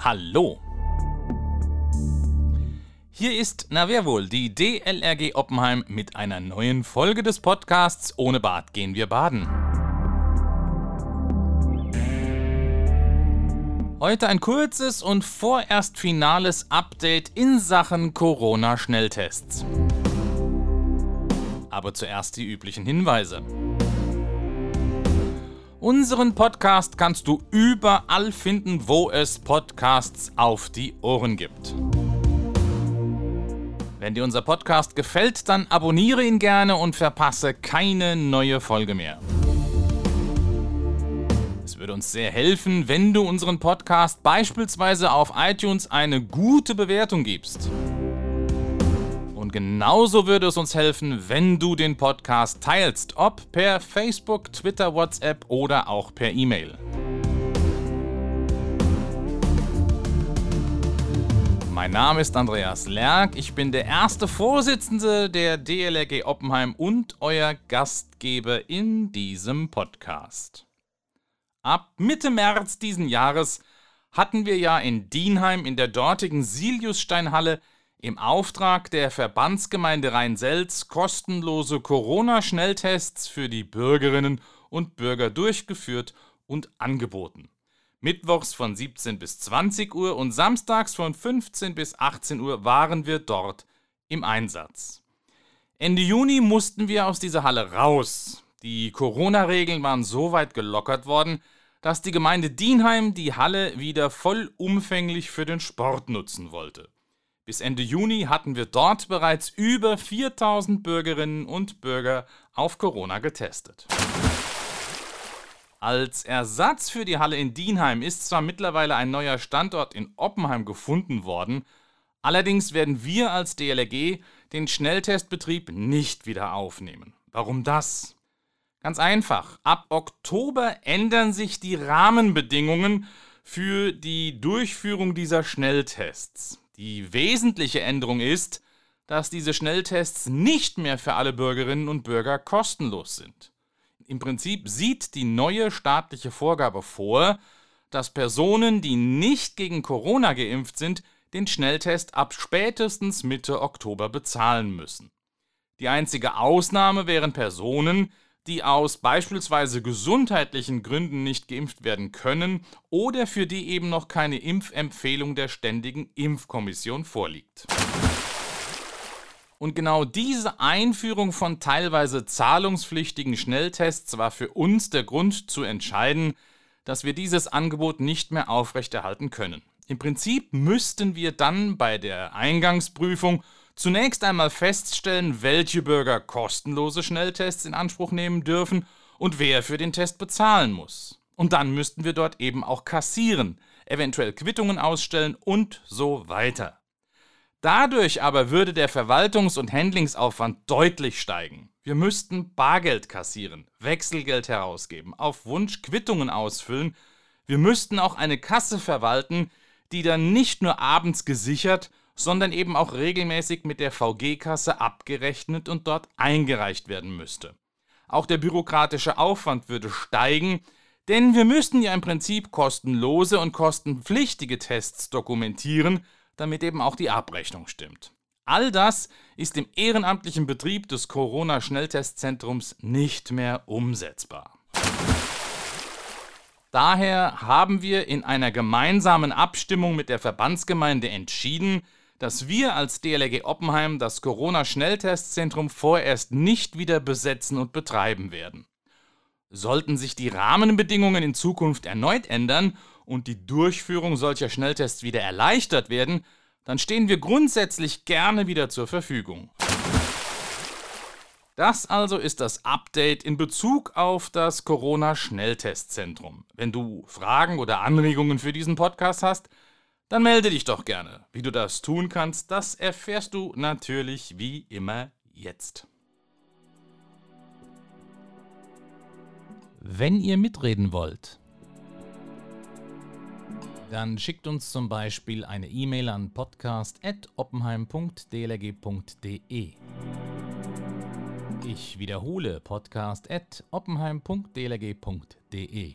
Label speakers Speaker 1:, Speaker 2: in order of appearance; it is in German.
Speaker 1: Hallo! Hier ist, na wer wohl, die DLRG Oppenheim mit einer neuen Folge des Podcasts Ohne Bad gehen wir baden. Heute ein kurzes und vorerst finales Update in Sachen Corona-Schnelltests. Aber zuerst die üblichen Hinweise. Unseren Podcast kannst du überall finden, wo es Podcasts auf die Ohren gibt. Wenn dir unser Podcast gefällt, dann abonniere ihn gerne und verpasse keine neue Folge mehr. Es würde uns sehr helfen, wenn du unseren Podcast beispielsweise auf iTunes eine gute Bewertung gibst. Und genauso würde es uns helfen, wenn du den Podcast teilst, ob per Facebook, Twitter, WhatsApp oder auch per E-Mail. Mein Name ist Andreas Lerck, ich bin der erste Vorsitzende der DLRG Oppenheim und euer Gastgeber in diesem Podcast. Ab Mitte März diesen Jahres hatten wir ja in Dienheim in der dortigen Siliussteinhalle im Auftrag der Verbandsgemeinde Rhein-Selz kostenlose Corona-Schnelltests für die Bürgerinnen und Bürger durchgeführt und angeboten. Mittwochs von 17 bis 20 Uhr und samstags von 15 bis 18 Uhr waren wir dort im Einsatz. Ende Juni mussten wir aus dieser Halle raus. Die Corona-Regeln waren so weit gelockert worden, dass die Gemeinde Dienheim die Halle wieder vollumfänglich für den Sport nutzen wollte. Bis Ende Juni hatten wir dort bereits über 4000 Bürgerinnen und Bürger auf Corona getestet. Als Ersatz für die Halle in Dienheim ist zwar mittlerweile ein neuer Standort in Oppenheim gefunden worden, allerdings werden wir als DLRG den Schnelltestbetrieb nicht wieder aufnehmen. Warum das? Ganz einfach, ab Oktober ändern sich die Rahmenbedingungen für die Durchführung dieser Schnelltests. Die wesentliche Änderung ist, dass diese Schnelltests nicht mehr für alle Bürgerinnen und Bürger kostenlos sind. Im Prinzip sieht die neue staatliche Vorgabe vor, dass Personen, die nicht gegen Corona geimpft sind, den Schnelltest ab spätestens Mitte Oktober bezahlen müssen. Die einzige Ausnahme wären Personen, die aus beispielsweise gesundheitlichen Gründen nicht geimpft werden können oder für die eben noch keine Impfempfehlung der Ständigen Impfkommission vorliegt. Und genau diese Einführung von teilweise zahlungspflichtigen Schnelltests war für uns der Grund zu entscheiden, dass wir dieses Angebot nicht mehr aufrechterhalten können. Im Prinzip müssten wir dann bei der Eingangsprüfung zunächst einmal feststellen, welche Bürger kostenlose Schnelltests in Anspruch nehmen dürfen und wer für den Test bezahlen muss. Und dann müssten wir dort eben auch kassieren, eventuell Quittungen ausstellen und so weiter. Dadurch aber würde der Verwaltungs- und Handlingsaufwand deutlich steigen. Wir müssten Bargeld kassieren, Wechselgeld herausgeben, auf Wunsch Quittungen ausfüllen. Wir müssten auch eine Kasse verwalten, die dann nicht nur abends gesichert, sondern eben auch regelmäßig mit der VG-Kasse abgerechnet und dort eingereicht werden müsste. Auch der bürokratische Aufwand würde steigen, denn wir müssten ja im Prinzip kostenlose und kostenpflichtige Tests dokumentieren, damit eben auch die Abrechnung stimmt. All das ist im ehrenamtlichen Betrieb des Corona-Schnelltestzentrums nicht mehr umsetzbar. Daher haben wir in einer gemeinsamen Abstimmung mit der Verbandsgemeinde entschieden, dass wir als DLRG Oppenheim das Corona-Schnelltestzentrum vorerst nicht wieder besetzen und betreiben werden. Sollten sich die Rahmenbedingungen in Zukunft erneut ändern und die Durchführung solcher Schnelltests wieder erleichtert werden, dann stehen wir grundsätzlich gerne wieder zur Verfügung. Das also ist das Update in Bezug auf das Corona-Schnelltestzentrum. Wenn du Fragen oder Anregungen für diesen Podcast hast, dann melde dich doch gerne. Wie du das tun kannst, das erfährst du natürlich wie immer jetzt. Wenn ihr mitreden wollt, dann schickt uns zum Beispiel eine E-Mail an podcast.oppenheim.dlg.de. Ich wiederhole podcast.oppenheim.dlg.de.